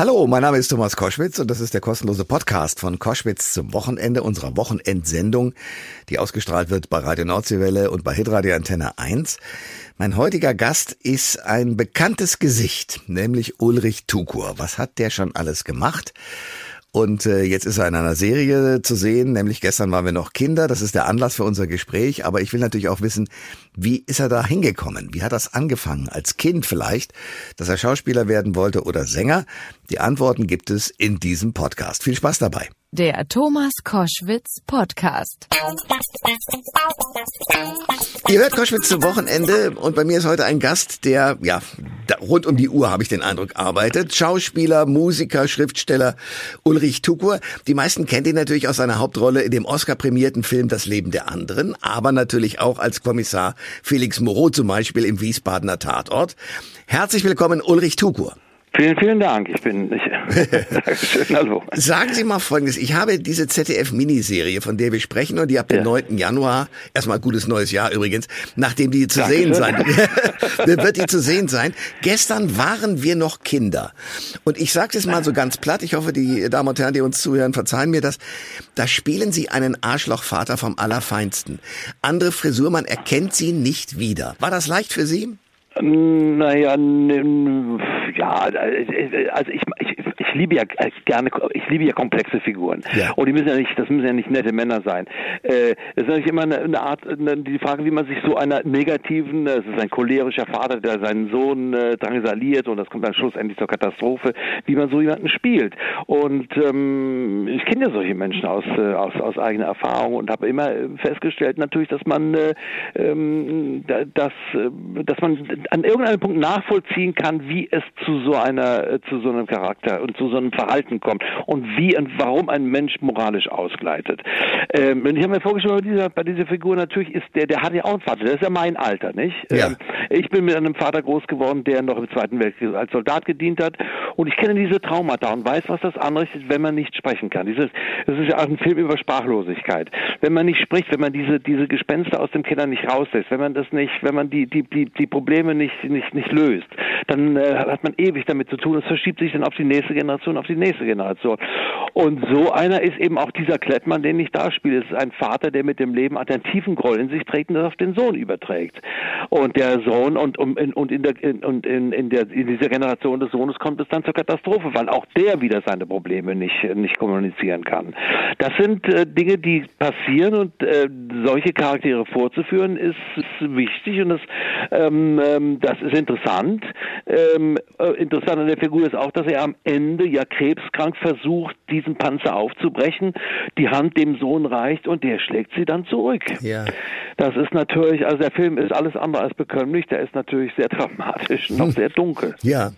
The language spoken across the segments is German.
Hallo, mein Name ist Thomas Koschwitz und das ist der kostenlose Podcast von Koschwitz zum Wochenende unserer Wochenendsendung, die ausgestrahlt wird bei Radio Nordseewelle und bei Hitradio Antenne 1. Mein heutiger Gast ist ein bekanntes Gesicht, nämlich Ulrich Tukur. Was hat der schon alles gemacht? Und äh, jetzt ist er in einer Serie zu sehen, nämlich gestern waren wir noch Kinder. Das ist der Anlass für unser Gespräch. Aber ich will natürlich auch wissen, wie ist er da hingekommen? Wie hat das angefangen? Als Kind vielleicht, dass er Schauspieler werden wollte oder Sänger? Die Antworten gibt es in diesem Podcast. Viel Spaß dabei. Der Thomas Koschwitz Podcast. Ihr hört Koschwitz zum Wochenende und bei mir ist heute ein Gast, der ja rund um die Uhr habe ich den Eindruck arbeitet. Schauspieler, Musiker, Schriftsteller Ulrich Tukur. Die meisten kennt ihn natürlich aus seiner Hauptrolle in dem Oscar-prämierten Film Das Leben der anderen, aber natürlich auch als Kommissar Felix Moreau zum Beispiel im Wiesbadener Tatort. Herzlich willkommen Ulrich Tukur. Vielen, vielen Dank. Ich bin. Ich, Dankeschön, hallo. Sagen Sie mal Folgendes. Ich habe diese ZDF-Miniserie, von der wir sprechen, und die ab dem ja. 9. Januar, erstmal gutes neues Jahr übrigens, nachdem die zu Dankeschön. sehen sein, wird die zu sehen sein. Gestern waren wir noch Kinder. Und ich sage es mal so ganz platt, ich hoffe, die Damen und Herren, die uns zuhören, verzeihen mir das. Da spielen Sie einen Arschlochvater vom Allerfeinsten. Andere Frisur, man erkennt sie nicht wieder. War das leicht für Sie? Naja, ja, also ich, ich, ich liebe ja gerne, ich liebe ja komplexe Figuren. Ja. Und die müssen ja nicht, das müssen ja nicht nette Männer sein. Äh, es ist natürlich immer eine, eine Art, eine, die Frage, wie man sich so einer negativen, es ist ein cholerischer Vater, der seinen Sohn äh, drangsaliert und das kommt dann schlussendlich zur Katastrophe, wie man so jemanden spielt. Und ähm, ich kenne ja solche Menschen aus, äh, aus, aus eigener Erfahrung und habe immer festgestellt natürlich, dass man äh, ähm, dass, äh, dass man an irgendeinem Punkt nachvollziehen kann, wie es zu so einer, äh, zu so einem Charakter und zu so einem Verhalten kommt und wie und warum ein Mensch moralisch ausgleitet. Ähm, und ich habe mir vorgestellt, bei dieser, bei dieser Figur natürlich ist der, der hat ja auch einen Vater, der ist ja mein Alter, nicht? Ja. Ähm, ich bin mit einem Vater groß geworden, der noch im Zweiten Weltkrieg als Soldat gedient hat und ich kenne diese Traumata und weiß, was das anrichtet, wenn man nicht sprechen kann. Dieses, das ist ja auch ein Film über Sprachlosigkeit. Wenn man nicht spricht, wenn man diese, diese Gespenster aus dem Kinder nicht rauslässt, wenn man das nicht, wenn man die, die, die, die Probleme nicht, nicht, nicht löst, dann äh, hat man ewig damit zu tun. Es verschiebt sich dann auf die nächste Generation, auf die nächste Generation. Und so einer ist eben auch dieser Klettmann, den ich da spiele. Es ist ein Vater, der mit dem Leben einen tiefen Groll in sich trägt und das auf den Sohn überträgt. Und der Sohn und, und, und, in, der, und in, in, der, in dieser Generation des Sohnes kommt es dann zur Katastrophe, weil auch der wieder seine Probleme nicht, nicht kommunizieren kann. Das sind äh, Dinge, die passieren und äh, solche Charaktere vorzuführen ist, ist wichtig und das, ähm, ähm, das ist interessant. Ähm, äh, interessant an der Figur ist auch, dass er am Ende ja krebskrank versucht, diesen Panzer aufzubrechen, die Hand dem Sohn reicht und der schlägt sie dann zurück. Ja. Das ist natürlich, also der Film ist alles andere als bekömmlich, der ist natürlich sehr dramatisch und auch hm. sehr dunkel. Ja.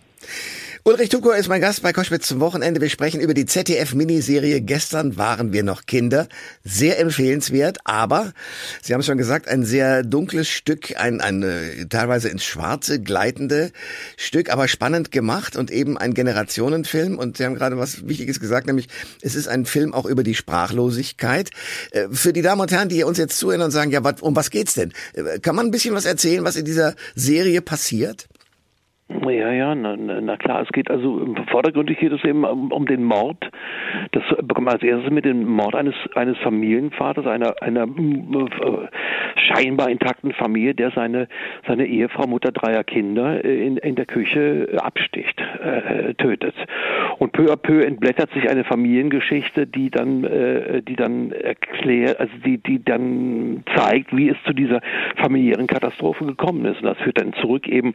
Ulrich Tukur ist mein Gast bei Koschwitz zum Wochenende. Wir sprechen über die ZDF-Miniserie Gestern waren wir noch Kinder. Sehr empfehlenswert, aber Sie haben es schon gesagt, ein sehr dunkles Stück, ein, ein äh, teilweise ins Schwarze gleitende Stück, aber spannend gemacht und eben ein Generationenfilm. Und Sie haben gerade was Wichtiges gesagt, nämlich es ist ein Film auch über die Sprachlosigkeit. Äh, für die Damen und Herren, die uns jetzt zuhören und sagen, ja, um was geht's denn? Äh, kann man ein bisschen was erzählen, was in dieser Serie passiert? Ja, ja, na, na klar, es geht also vordergründig geht es eben um, um den Mord. Das bekommt man als erstes mit dem Mord eines eines Familienvaters, einer einer äh, scheinbar intakten Familie, der seine seine Ehefrau, Mutter dreier Kinder äh, in, in der Küche absticht, äh, tötet. Und peu à peu entblättert sich eine Familiengeschichte, die dann äh, die dann erklärt, also die die dann zeigt, wie es zu dieser familiären Katastrophe gekommen ist. Und das führt dann zurück eben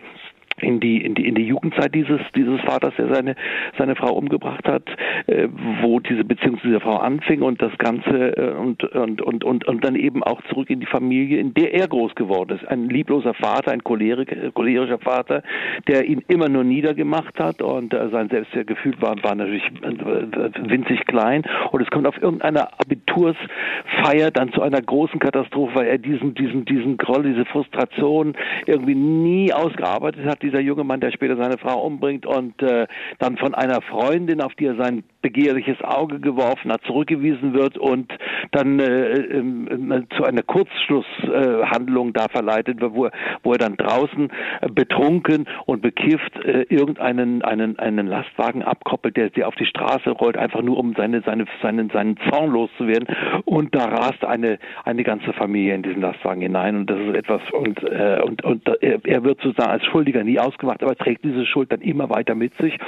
in die in die in die Jugendzeit dieses dieses Vaters, der seine seine Frau umgebracht hat, äh, wo diese Beziehung zu dieser Frau anfing und das Ganze äh, und, und und und und dann eben auch zurück in die Familie, in der er groß geworden ist, ein liebloser Vater, ein cholerik, cholerischer Vater, der ihn immer nur niedergemacht hat und äh, sein Selbstwertgefühl war war natürlich äh, winzig klein. Und es kommt auf irgendeine Abitursfeier dann zu einer großen Katastrophe, weil er diesen, diesen, diesen Groll, diese Frustration irgendwie nie ausgearbeitet hat, dieser junge Mann, der später seine Frau umbringt und äh, dann von einer Freundin, auf die er sein begehrliches Auge geworfen hat, zurückgewiesen wird und dann äh, äh, zu einer Kurzschlusshandlung äh, da verleitet wird, wo er, wo er dann draußen äh, betrunken und bekifft äh, irgendeinen einen, einen Lastwagen abkoppelt, der sie auf die Straße rollt, einfach nur um seine, seine, seinen, seinen Zorn loszuwerden. Und da rast eine, eine ganze Familie in diesen Lastwagen hinein. Und das ist etwas und, und, und er wird sozusagen als Schuldiger nie ausgemacht, aber trägt diese Schuld dann immer weiter mit sich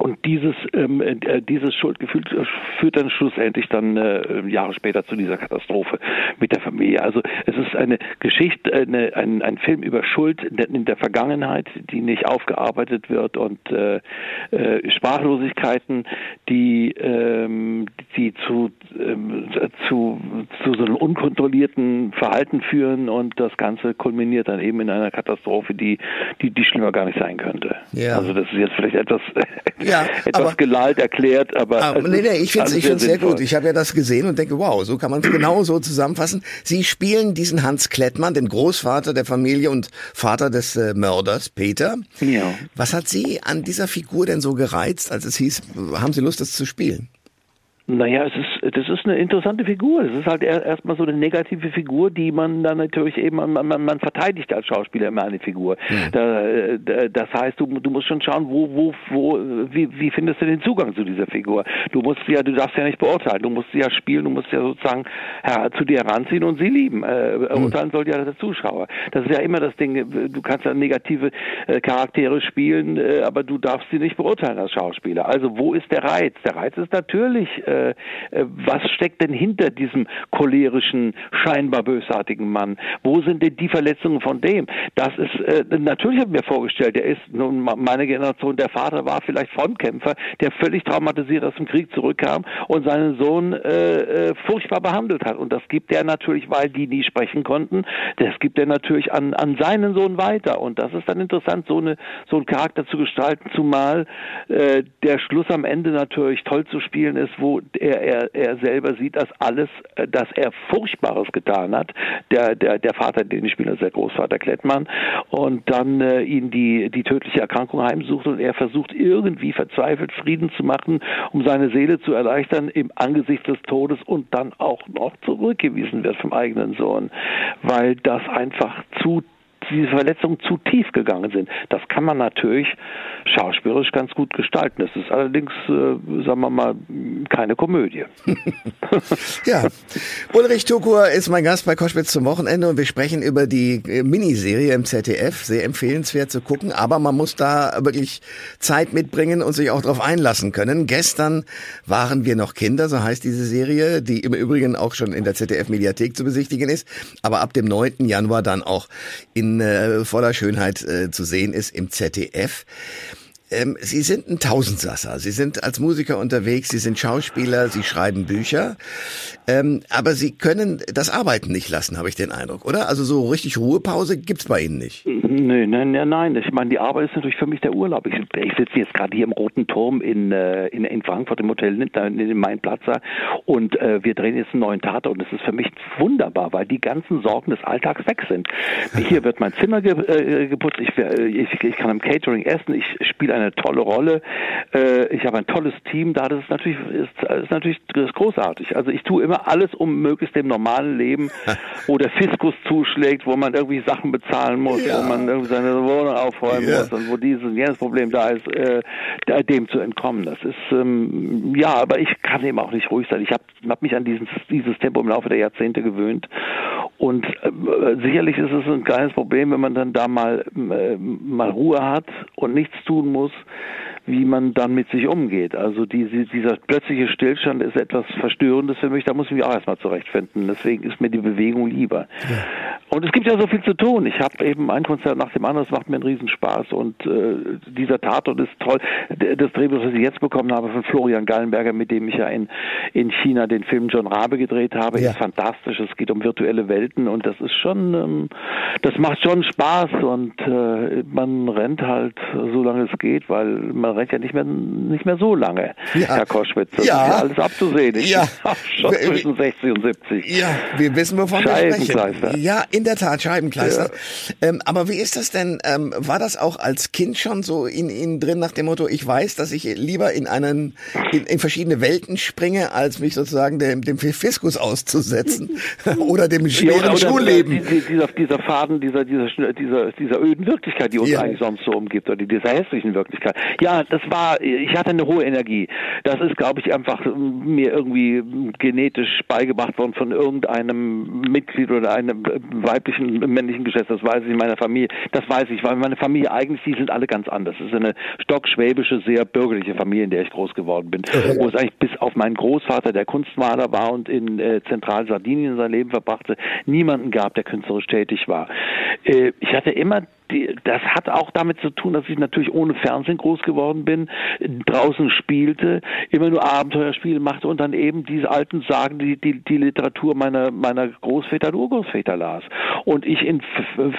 und dieses, ähm, äh, dieses Schuldgefühl führt dann schlussendlich dann äh, Jahre später zu dieser Katastrophe mit der Familie. Also es ist eine Geschichte, eine, ein, ein Film über Schuld in der Vergangenheit, die nicht aufgearbeitet wird und äh, äh, Sprachlosigkeiten, die, ähm, die zu, ähm, zu, zu so einem unkontrollierten Verhalten führen und das Ganze kulminiert dann eben in einer Katastrophe, die, die, die schlimmer gar nicht sein könnte. Ja. Also das ist jetzt vielleicht etwas ja, etwas aber, gelallt erklärt, aber. aber nee, nee, ich finde es sehr, sehr gut. Ich habe ja das gesehen und denke, wow, so kann man es genau so zusammenfassen. Sie spielen diesen Hans Klettmann, den Großvater der Familie und Vater des äh, Mörders, Peter. Ja. Was hat Sie an dieser Figur denn so gereizt, als es hieß, haben Sie Lust, das zu spielen? Naja, es ist, das ist eine interessante Figur. Es ist halt erstmal so eine negative Figur, die man dann natürlich eben, man, man, man verteidigt als Schauspieler immer eine Figur. Mhm. Da, das heißt, du, du musst schon schauen, wo, wo, wo, wie, wie findest du den Zugang zu dieser Figur? Du musst ja, du darfst ja nicht beurteilen. Du musst sie ja spielen, du musst ja sozusagen ja, zu dir heranziehen und sie lieben. Äh, mhm. Urteilen soll ja der Zuschauer. Das ist ja immer das Ding. Du kannst ja negative äh, Charaktere spielen, äh, aber du darfst sie nicht beurteilen als Schauspieler. Also wo ist der Reiz? Der Reiz ist natürlich, äh, äh, äh, was steckt denn hinter diesem cholerischen, scheinbar bösartigen Mann? Wo sind denn die Verletzungen von dem? Das ist, äh, natürlich habe ich mir vorgestellt, der ist nun meine Generation, der Vater war vielleicht Frontkämpfer, der völlig traumatisiert aus dem Krieg zurückkam und seinen Sohn äh, äh, furchtbar behandelt hat. Und das gibt er natürlich, weil die nie sprechen konnten, das gibt er natürlich an, an seinen Sohn weiter. Und das ist dann interessant, so, eine, so einen Charakter zu gestalten, zumal äh, der Schluss am Ende natürlich toll zu spielen ist, wo er, er, er selber sieht, dass alles, äh, dass er Furchtbares getan hat, der, der, der Vater, den ich spiele, der Großvater Klettmann, und dann äh, ihn die, die tödliche Erkrankung heimsucht und er versucht irgendwie verzweifelt Frieden zu machen, um seine Seele zu erleichtern im Angesicht des Todes und dann auch noch zurückgewiesen wird vom eigenen Sohn, weil das einfach zu diese Verletzungen zu tief gegangen sind. Das kann man natürlich schauspielerisch ganz gut gestalten. Das ist allerdings, äh, sagen wir mal, keine Komödie. ja, Ulrich Tukur ist mein Gast bei Koschwitz zum Wochenende und wir sprechen über die äh, Miniserie im ZDF. Sehr empfehlenswert zu gucken, aber man muss da wirklich Zeit mitbringen und sich auch darauf einlassen können. Gestern waren wir noch Kinder, so heißt diese Serie, die im Übrigen auch schon in der ZDF-Mediathek zu besichtigen ist, aber ab dem 9. Januar dann auch in äh, voller Schönheit äh, zu sehen ist im ZDF. Ähm, Sie sind ein Tausendsasser. Sie sind als Musiker unterwegs, Sie sind Schauspieler, Sie schreiben Bücher. Ähm, aber Sie können das Arbeiten nicht lassen, habe ich den Eindruck, oder? Also so richtig Ruhepause gibt's bei Ihnen nicht. Nö, nein, nein, nein. Ich meine, die Arbeit ist natürlich für mich der Urlaub. Ich, ich sitze jetzt gerade hier im Roten Turm in, äh, in, in Frankfurt im Hotel in Mainplatzer und äh, wir drehen jetzt einen neuen Tater und es ist für mich wunderbar, weil die ganzen Sorgen des Alltags weg sind. Hier wird mein Zimmer ge äh, geputzt, ich, äh, ich, ich kann im Catering essen, ich spiele eine tolle Rolle. Äh, ich habe ein tolles Team da. Das ist natürlich, ist, ist natürlich das ist großartig. Also ich tue immer alles, um möglichst dem normalen Leben, wo der Fiskus zuschlägt, wo man irgendwie Sachen bezahlen muss, ja. wo man irgendwie seine Wohnung aufräumen ja. muss und wo dieses jenes Problem da ist, äh, dem zu entkommen. Das ist ähm, ja, aber ich kann eben auch nicht ruhig sein. Ich habe hab mich an dieses, dieses Tempo im Laufe der Jahrzehnte gewöhnt und äh, sicherlich ist es ein kleines Problem, wenn man dann da mal äh, mal Ruhe hat und nichts tun muss wie man dann mit sich umgeht. Also diese, dieser plötzliche Stillstand ist etwas Verstörendes für mich, da muss ich mich auch erstmal zurechtfinden. Deswegen ist mir die Bewegung lieber. Ja. Und es gibt ja so viel zu tun. Ich habe eben ein Konzert nach dem anderen, es macht mir einen Riesenspaß und äh, dieser Tatort ist toll. Das Drehbuch, das ich jetzt bekommen habe von Florian Gallenberger, mit dem ich ja in, in China den Film John Rabe gedreht habe, ja. ist fantastisch. Es geht um virtuelle Welten und das ist schon, ähm, das macht schon Spaß und äh, man rennt halt so lange es geht, weil man rennt ja nicht mehr nicht mehr so lange, ja. Herr Koschwitz. Das ja. ist ja alles abzusehen. Ich ja. schon zwischen 60 und 70. Ja, wir wissen, wovon wir sprechen. Ja, in der Tat, Scheibenkleister. Ja. Ähm, aber wie ist das denn? Ähm, war das auch als Kind schon so in Ihnen drin nach dem Motto, ich weiß, dass ich lieber in einen, in, in verschiedene Welten springe, als mich sozusagen dem, dem Fiskus auszusetzen oder dem schweren ja, oder, Schulleben? Dieser, dieser Faden, dieser, dieser, dieser, dieser öden Wirklichkeit, die uns ja. eigentlich sonst so umgibt, oder dieser hässlichen Wirklichkeit. Ja, das war, ich hatte eine hohe Energie. Das ist, glaube ich, einfach mir irgendwie genetisch beigebracht worden von irgendeinem Mitglied oder einem weiblichen, männlichen Geschlecht, das weiß ich in meiner Familie, das weiß ich, weil meine Familie eigentlich, die sind alle ganz anders. Es ist eine stockschwäbische, sehr bürgerliche Familie, in der ich groß geworden bin, wo es eigentlich bis auf meinen Großvater, der Kunstmaler war und in äh, Zentralsardinien sein Leben verbrachte, niemanden gab, der künstlerisch tätig war. Äh, ich hatte immer die, das hat auch damit zu tun, dass ich natürlich ohne Fernsehen groß geworden bin, draußen spielte, immer nur Abenteuerspiele machte und dann eben diese alten Sagen, die, die, die Literatur meiner, meiner Großväter und Urgroßväter las. Und ich in,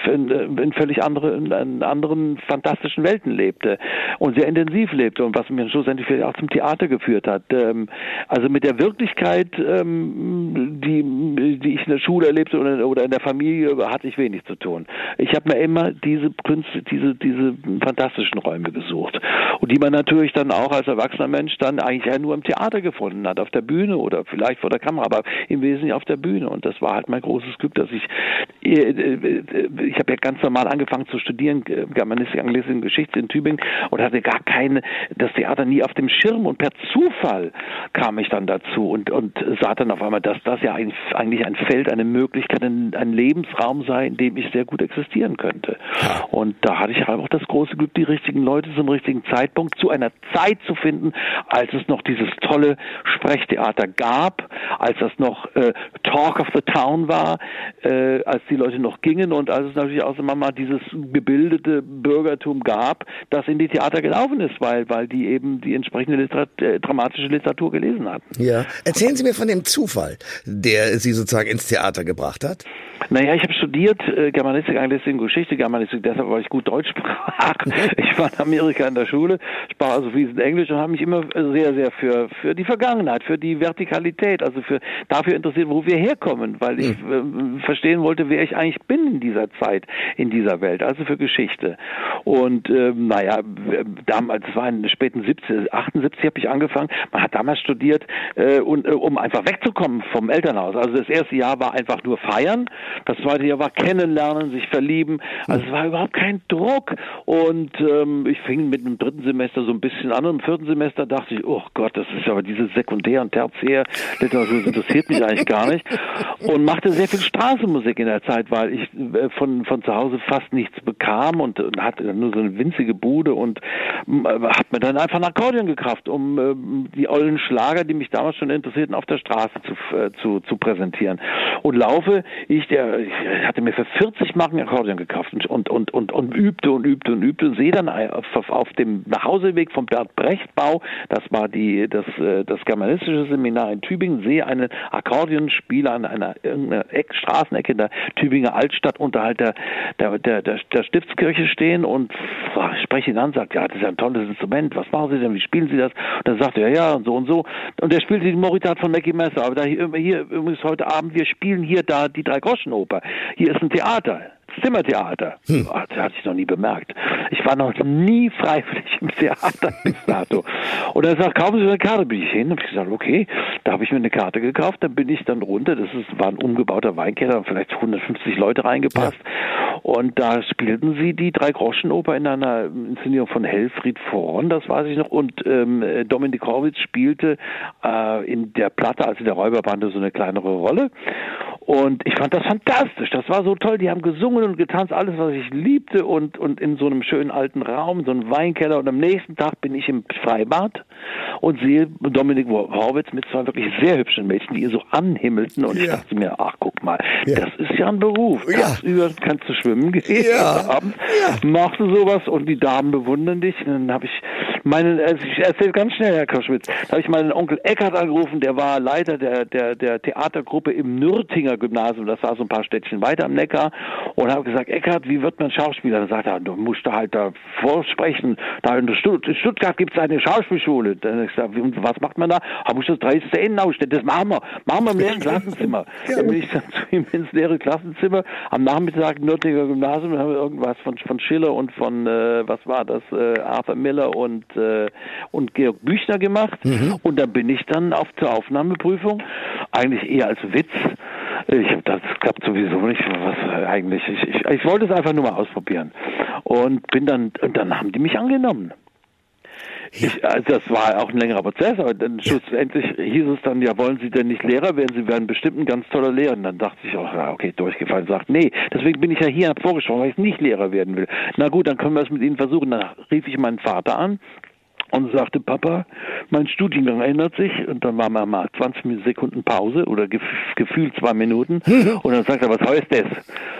in, in völlig andere, in anderen fantastischen Welten lebte und sehr intensiv lebte und was mich schlussendlich vielleicht auch zum Theater geführt hat. Ähm, also mit der Wirklichkeit, ähm, die, die ich in der Schule erlebte oder in der Familie, hatte ich wenig zu tun. Ich habe mir immer diese diese Künste, diese, diese fantastischen Räume gesucht. Und die man natürlich dann auch als erwachsener Mensch dann eigentlich ja nur im Theater gefunden hat, auf der Bühne oder vielleicht vor der Kamera, aber im Wesentlichen auf der Bühne. Und das war halt mein großes Glück, dass ich, äh, äh, ich habe ja ganz normal angefangen zu studieren, äh, Germanistik, Anglistik, Geschichte in Tübingen und hatte gar keine, das Theater nie auf dem Schirm und per Zufall kam ich dann dazu und, und sah dann auf einmal, dass das ja eigentlich ein Feld, eine Möglichkeit, ein, ein Lebensraum sei, in dem ich sehr gut existieren könnte. Und da hatte ich halt auch das große Glück, die richtigen Leute zum richtigen Zeitpunkt zu einer Zeit zu finden, als es noch dieses tolle Sprechtheater gab, als das noch äh, Talk of the Town war, äh, als die Leute noch gingen und als es natürlich auch immer mal dieses gebildete Bürgertum gab, das in die Theater gelaufen ist, weil, weil die eben die entsprechende Literat äh, dramatische Literatur gelesen hatten. Ja. Erzählen Sie mir von dem Zufall, der Sie sozusagen ins Theater gebracht hat. Naja, ich habe studiert äh, Germanistik, Anglistik und Geschichte, Germanistik, deshalb weil ich gut Deutsch sprach. Ich war in Amerika in der Schule, sprach also fließend Englisch und habe mich immer sehr, sehr für, für die Vergangenheit, für die Vertikalität, also für dafür interessiert, wo wir herkommen, weil ich äh, verstehen wollte, wer ich eigentlich bin in dieser Zeit, in dieser Welt, also für Geschichte. Und ähm, naja, damals, es war in den späten 70, 78 habe ich angefangen, man hat damals studiert, äh, und, äh, um einfach wegzukommen vom Elternhaus. Also das erste Jahr war einfach nur feiern das zweite Jahr war kennenlernen, sich verlieben. Also es war überhaupt kein Druck. Und ähm, ich fing mit dem dritten Semester so ein bisschen an. Und im vierten Semester dachte ich, oh Gott, das ist aber diese Sekundär- und Tertiär-Literatur, das interessiert mich eigentlich gar nicht. Und machte sehr viel Straßenmusik in der Zeit, weil ich äh, von, von zu Hause fast nichts bekam und, und hatte nur so eine winzige Bude und äh, habe mir dann einfach ein Akkordeon gekauft, um äh, die ollen Schlager, die mich damals schon interessierten, auf der Straße zu, äh, zu, zu präsentieren. Und laufe ich der ich hatte mir für 40 Marken Akkordeon gekauft und, und, und, und, und übte und übte und übte. Sehe dann auf, auf dem Nachhauseweg vom Bert Brecht Bau, das war die, das, äh, das germanistische Seminar in Tübingen, sehe einen Akkordeonspieler an einer Eck, Straßenecke in der Tübinger Altstadt unterhalb der, der, der, der, Stiftskirche stehen und spreche ihn an, sagt, ja, das ist ein tolles Instrument, was machen Sie denn, wie spielen Sie das? Und dann sagt er, ja, und so und so. Und er spielte die Moritat von Mackie Messer, aber da hier, hier übrigens heute Abend, wir spielen hier da die drei Groschen Oper. Hier ist ein Theater. Zimmertheater. Hm. Oh, das hatte ich noch nie bemerkt. Ich war noch nie freiwillig im Theater bis dato. Und er sagt, kaufen Sie eine Karte. Bin ich hin und ich gesagt, okay. Da habe ich mir eine Karte gekauft. Dann bin ich dann runter. Das ist, war ein umgebauter Weinkeller, vielleicht 150 Leute reingepasst. Ja. Und da spielten sie die Drei-Groschen-Oper in einer Inszenierung von Helfried Vorn, das weiß ich noch. Und ähm, Dominik Horwitz spielte äh, in der Platte, also der Räuberbande, so eine kleinere Rolle. Und ich fand das fantastisch. Das war so toll. Die haben gesungen und getanzt, alles, was ich liebte und, und in so einem schönen alten Raum, so einem Weinkeller. Und am nächsten Tag bin ich im Freibad und sehe Dominik Horwitz mit zwei wirklich sehr hübschen Mädchen, die ihr so anhimmelten und ja. ich dachte mir, ach guck mal, ja. das ist ja ein Beruf. Ja. Über kannst du schwimmen gehen ja. abends, ja. machst du sowas und die Damen bewundern dich. Und dann habe ich meinen, also ich erzähle ganz schnell, Herr Koschwitz, da habe ich meinen Onkel Eckert angerufen, der war Leiter der, der, der Theatergruppe im Nürtinger Gymnasium, das war so ein paar Städtchen weiter am Neckar und habe gesagt, Eckert, wie wird man Schauspieler? Dann sagt er, du musst da halt da vorsprechen, da in Stuttgart gibt es eine Schauspielschule. Dann ich gesagt, was macht man da? Habe ich das 30. Ende ausstellen, das machen wir, machen wir im leeren Klassenzimmer. Dann bin ich dann zu ihm ins leere Klassenzimmer, am Nachmittag Nürtinger Gymnasium, haben wir irgendwas von, von Schiller und von, äh, was war das, äh, Arthur Miller und äh, und Georg Büchner gemacht. Mhm. Und da bin ich dann auf zur Aufnahmeprüfung, eigentlich eher als Witz. Ich habe das klappt sowieso nicht. Was eigentlich? Ich, ich, ich wollte es einfach nur mal ausprobieren und bin dann und dann haben die mich angenommen. Ich, also das war auch ein längerer Prozess, aber dann schlussendlich hieß es dann, ja, wollen Sie denn nicht Lehrer werden? Sie werden bestimmt ein ganz toller Lehrer. Und dann dachte ich auch, ja, okay, durchgefallen, sagt, nee, deswegen bin ich ja hier, habe vorgesprochen, weil ich nicht Lehrer werden will. Na gut, dann können wir es mit Ihnen versuchen. Dann rief ich meinen Vater an, und sagte, Papa, mein Studiengang ändert sich. Und dann war mal 20 Sekunden Pause oder gef gefühlt zwei Minuten. Und dann sagt er, was heißt das?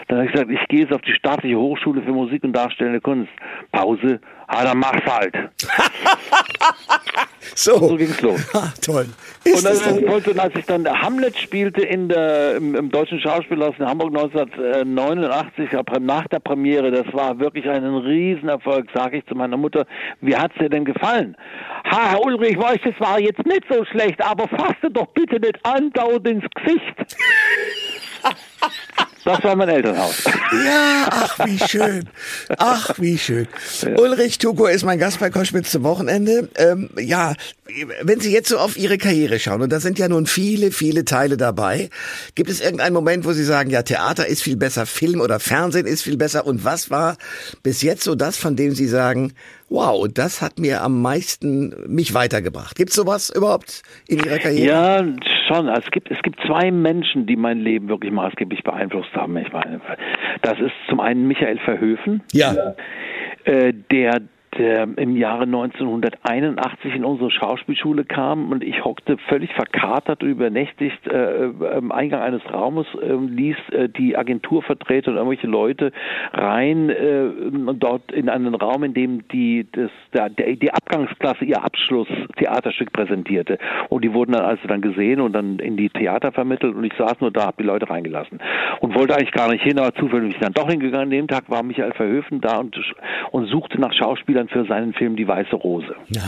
Dann habe ich gesagt, ich gehe jetzt auf die staatliche Hochschule für Musik und Darstellende Kunst. Pause, ah, dann mach's halt. so. so ging's los. Ah, toll. Ist und, dann, und als ich dann Hamlet spielte in der, im, im Deutschen Schauspielhaus in Hamburg 1989, nach der Premiere, das war wirklich ein Riesenerfolg, sage ich zu meiner Mutter, wie hat's dir denn gefallen? Ha, Herr Ulrich, weiß, das war jetzt nicht so schlecht, aber fasse doch bitte nicht andauernd ins Gesicht. Das war mein Elternhaus. Ja, ach, wie schön. Ach, wie schön. Ja. Ulrich Tuko ist mein Gast bei Koschwitz zum Wochenende. Ähm, ja, wenn Sie jetzt so auf Ihre Karriere schauen, und da sind ja nun viele, viele Teile dabei, gibt es irgendeinen Moment, wo Sie sagen, ja, Theater ist viel besser, Film oder Fernsehen ist viel besser, und was war bis jetzt so das, von dem Sie sagen, wow, das hat mir am meisten mich weitergebracht. Gibt es sowas überhaupt in Ihrer Karriere? Ja, schon. Also es gibt, es gibt zwei Menschen, die mein Leben wirklich maßgeblich beeinflusst haben. Ich meine, das ist zum einen Michael Verhöfen. Ja. Äh, der der im Jahre 1981 in unsere Schauspielschule kam und ich hockte völlig verkatert und übernächtigt äh, im Eingang eines Raumes, äh, ließ äh, die Agenturvertreter und irgendwelche Leute rein äh, dort in einen Raum, in dem die, das, der, die Abgangsklasse ihr Abschlusstheaterstück präsentierte. Und die wurden dann also dann gesehen und dann in die Theater vermittelt und ich saß nur da, habe die Leute reingelassen und wollte eigentlich gar nicht hin, aber zufällig bin ich dann doch hingegangen. An dem Tag war Michael Verhöfen da und, und suchte nach Schauspielern dann für seinen Film Die Weiße Rose. Ja.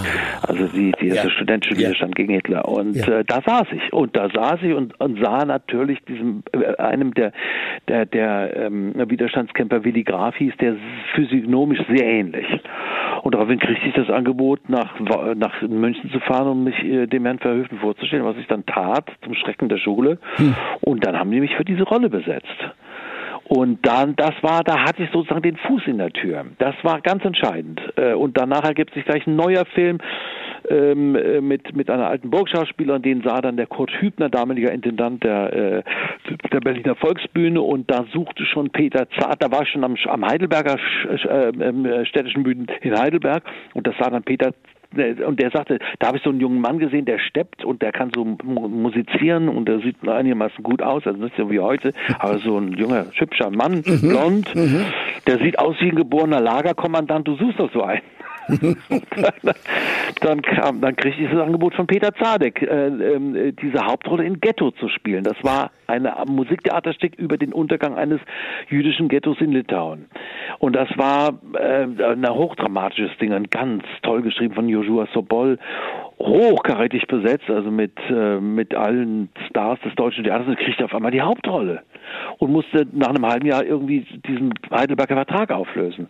Also die, die ja. studentische Widerstand ja. gegen Hitler. Und äh, da saß ich. Und da saß ich und, und sah natürlich diesem äh, einem der der, der ähm, Widerstandskämpfer Willy Graf hieß, der physiognomisch sehr ähnlich. Und daraufhin kriegte ich das Angebot, nach, nach München zu fahren, um mich äh, dem Herrn Verhöfen vorzustellen, was ich dann tat, zum Schrecken der Schule. Hm. Und dann haben die mich für diese Rolle besetzt. Und dann, das war, da hatte ich sozusagen den Fuß in der Tür. Das war ganz entscheidend. Äh, und danach ergibt sich gleich ein neuer Film ähm, äh, mit, mit einer alten Burgschauspielerin, den sah dann der Kurt Hübner, damaliger Intendant der, äh, der Berliner Volksbühne und da suchte schon Peter Zart, da war ich schon am, am Heidelberger äh, städtischen Bühnen in Heidelberg und das sah dann Peter und der sagte, da habe ich so einen jungen Mann gesehen, der steppt und der kann so musizieren und der sieht einigermaßen gut aus, also nicht so wie heute, aber so ein junger, hübscher Mann, mhm. blond, mhm. der sieht aus wie ein geborener Lagerkommandant, du suchst doch so einen. dann kam, dann kriegte ich das Angebot von Peter Zadek, äh, äh, diese Hauptrolle in Ghetto zu spielen. Das war ein Musiktheaterstück über den Untergang eines jüdischen Ghettos in Litauen. Und das war äh, ein hochdramatisches Ding, ein ganz toll geschrieben von Joshua Sobol hochkarätig besetzt, also mit, äh, mit allen Stars des deutschen Theaters und kriegte auf einmal die Hauptrolle und musste nach einem halben Jahr irgendwie diesen Heidelberger Vertrag auflösen.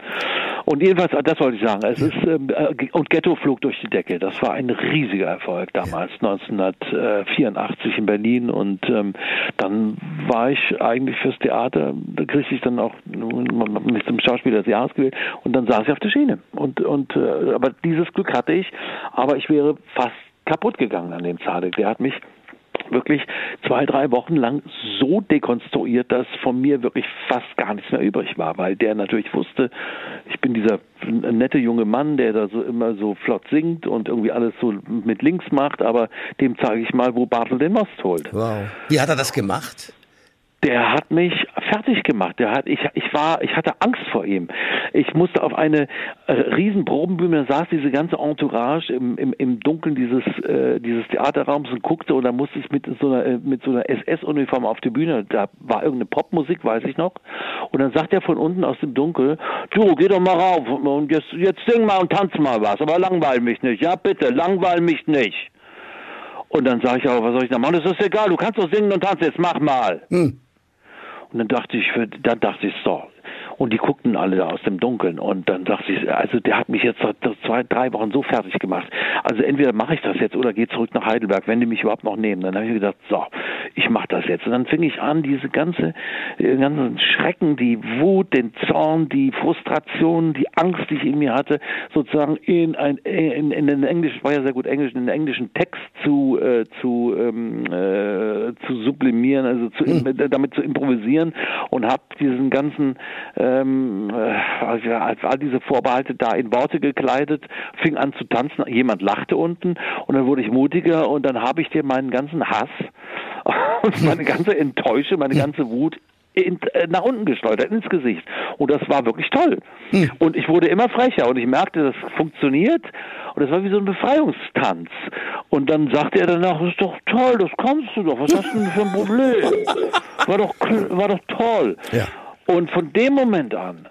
Und jedenfalls, das wollte ich sagen, es ist, ähm, äh, und Ghetto flog durch die Decke. Das war ein riesiger Erfolg damals, 1984 in Berlin und ähm, dann war ich eigentlich fürs Theater, da kriegte ich dann auch mit zum Schauspieler des Jahres gewählt und dann saß ich auf der Schiene. Und, und, äh, aber dieses Glück hatte ich, aber ich wäre fast kaputt gegangen an dem Zadek. Der hat mich wirklich zwei, drei Wochen lang so dekonstruiert, dass von mir wirklich fast gar nichts mehr übrig war, weil der natürlich wusste, ich bin dieser nette junge Mann, der da so immer so flott singt und irgendwie alles so mit links macht, aber dem zeige ich mal, wo Bartel den Most holt. Wow. Wie hat er das gemacht? Der hat mich fertig gemacht. Der hat, ich, ich war, ich hatte Angst vor ihm. Ich musste auf eine äh, riesen Probenbühne, da saß diese ganze Entourage im, im, im Dunkeln dieses, äh, dieses Theaterraums und guckte und da musste ich mit so einer, äh, mit so einer SS-Uniform auf die Bühne. Da war irgendeine Popmusik, weiß ich noch. Und dann sagt er von unten aus dem Dunkel, du, geh doch mal rauf und jetzt, jetzt sing mal und tanz mal was, aber langweil mich nicht. Ja, bitte, langweil mich nicht. Und dann sage ich aber, was soll ich da machen? Das ist egal, du kannst doch singen und tanzen, jetzt mach mal. Hm. Und dann dachte ich, dann dachte ich, so, und die guckten alle aus dem Dunkeln. Und dann dachte ich, also der hat mich jetzt zwei, drei Wochen so fertig gemacht. Also entweder mache ich das jetzt oder gehe zurück nach Heidelberg, wenn die mich überhaupt noch nehmen. Dann habe ich gedacht, so, ich mache das jetzt. Und dann fing ich an, diese ganze, den ganzen Schrecken, die Wut, den Zorn, die Frustration, die Angst, die ich in mir hatte, sozusagen in ein in, in den Englisch, war ja sehr gut Englisch, in den englischen Text zu äh, zu ähm, äh, zu sublimieren, also zu, hm. damit zu improvisieren und habe diesen ganzen äh, ähm, also als all diese Vorbehalte da in Worte gekleidet, fing an zu tanzen, jemand lachte unten und dann wurde ich mutiger und dann habe ich dir meinen ganzen Hass und meine ganze Enttäuschung, meine ganze Wut in, äh, nach unten geschleudert, ins Gesicht. Und das war wirklich toll. Hm. Und ich wurde immer frecher und ich merkte, das funktioniert. Und das war wie so ein Befreiungstanz. Und dann sagte er danach, das ist doch toll, das kannst du doch. Was hast du denn für ein Problem? War doch, war doch toll. Ja. Und von dem Moment an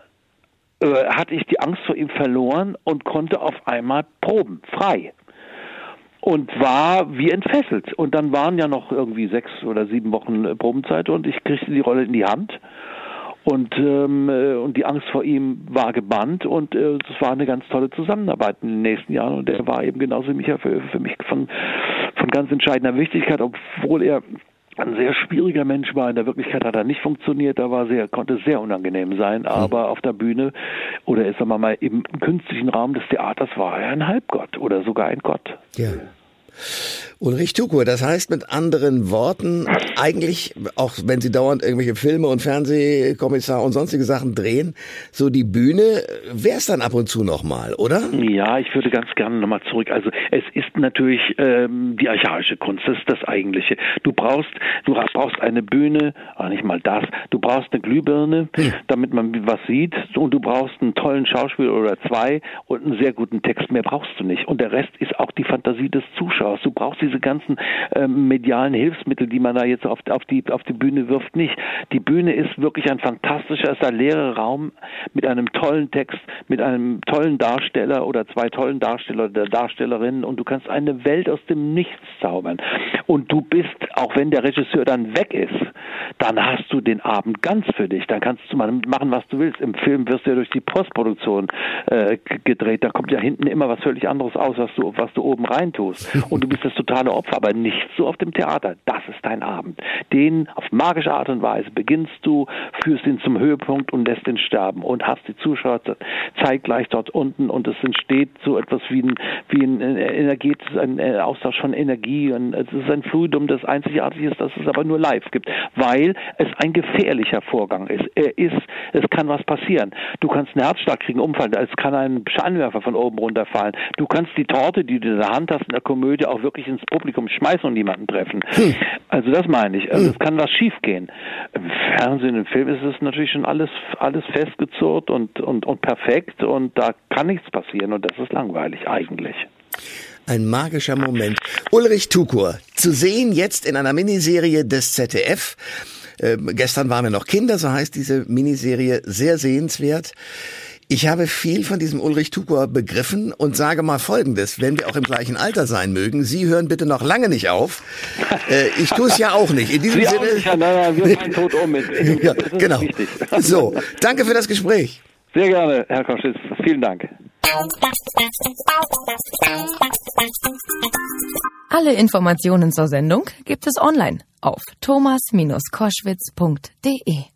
äh, hatte ich die Angst vor ihm verloren und konnte auf einmal proben, frei. Und war wie entfesselt. Und dann waren ja noch irgendwie sechs oder sieben Wochen äh, Probenzeit und ich kriegte die Rolle in die Hand. Und, ähm, äh, und die Angst vor ihm war gebannt und äh, es war eine ganz tolle Zusammenarbeit in den nächsten Jahren und er war eben genauso wie mich für, für mich von, von ganz entscheidender Wichtigkeit, obwohl er ein sehr schwieriger Mensch war. In der Wirklichkeit hat er nicht funktioniert. Da war sehr, konnte sehr unangenehm sein. Mhm. Aber auf der Bühne oder sagen wir mal im künstlichen Raum des Theaters war er ein Halbgott oder sogar ein Gott. Ja. Ulrich Tukur, das heißt mit anderen Worten, eigentlich, auch wenn Sie dauernd irgendwelche Filme und Fernsehkommissar und sonstige Sachen drehen, so die Bühne wäre es dann ab und zu nochmal, oder? Ja, ich würde ganz gerne nochmal zurück. Also es ist natürlich ähm, die archaische Kunst, das ist das Eigentliche. Du brauchst, du brauchst eine Bühne, ah, nicht mal das, du brauchst eine Glühbirne, hm. damit man was sieht und du brauchst einen tollen Schauspieler oder zwei und einen sehr guten Text. Mehr brauchst du nicht. Und der Rest ist auch die Fantasie des Zuschauers. Du brauchst diese ganzen ähm, medialen Hilfsmittel, die man da jetzt auf, auf, die, auf die Bühne wirft, nicht. Die Bühne ist wirklich ein fantastischer, ist ein leerer Raum mit einem tollen Text, mit einem tollen Darsteller oder zwei tollen Darsteller oder Darstellerinnen und du kannst eine Welt aus dem Nichts zaubern. Und du bist, auch wenn der Regisseur dann weg ist, dann hast du den Abend ganz für dich. Dann kannst du machen, was du willst. Im Film wirst du ja durch die Postproduktion äh, gedreht. Da kommt ja hinten immer was völlig anderes aus, was du, was du oben rein tust. Und du bist das totale Opfer, aber nicht so auf dem Theater. Das ist dein Abend. Den auf magische Art und Weise beginnst du, führst ihn zum Höhepunkt und lässt ihn sterben und hast die Zuschauer zeitgleich dort unten und es entsteht so etwas wie ein, wie ein äh, energetisches, ein äh, Austausch von Energie und es ist ein Fluidum, das einzigartig ist, das es aber nur live gibt, weil es ein gefährlicher Vorgang ist. Er ist, es kann was passieren. Du kannst einen Herzschlag kriegen, umfallen, es kann ein Scheinwerfer von oben runterfallen. Du kannst die Torte, die du in der Hand hast in der Komödie, auch wirklich ins Publikum schmeißen und niemanden treffen. Hm. Also das meine ich. Also hm. es kann was schiefgehen. Im Fernsehen, im Film ist es natürlich schon alles, alles festgezurrt und, und, und perfekt und da kann nichts passieren und das ist langweilig eigentlich. Ein magischer Moment. Ulrich Tukur, zu sehen jetzt in einer Miniserie des ZDF. Äh, gestern waren wir noch Kinder, so heißt diese Miniserie, sehr sehenswert. Ich habe viel von diesem Ulrich Tukur begriffen und sage mal Folgendes, wenn wir auch im gleichen Alter sein mögen, Sie hören bitte noch lange nicht auf. Äh, ich tue es ja auch nicht. In diesem Sie Sinne. Auch nicht, ja, nein, wir fallen tot um. ja, genau. So, danke für das Gespräch. Sehr gerne, Herr Koschitz. Vielen Dank. Alle Informationen zur Sendung gibt es online auf thomas-koschwitz.de.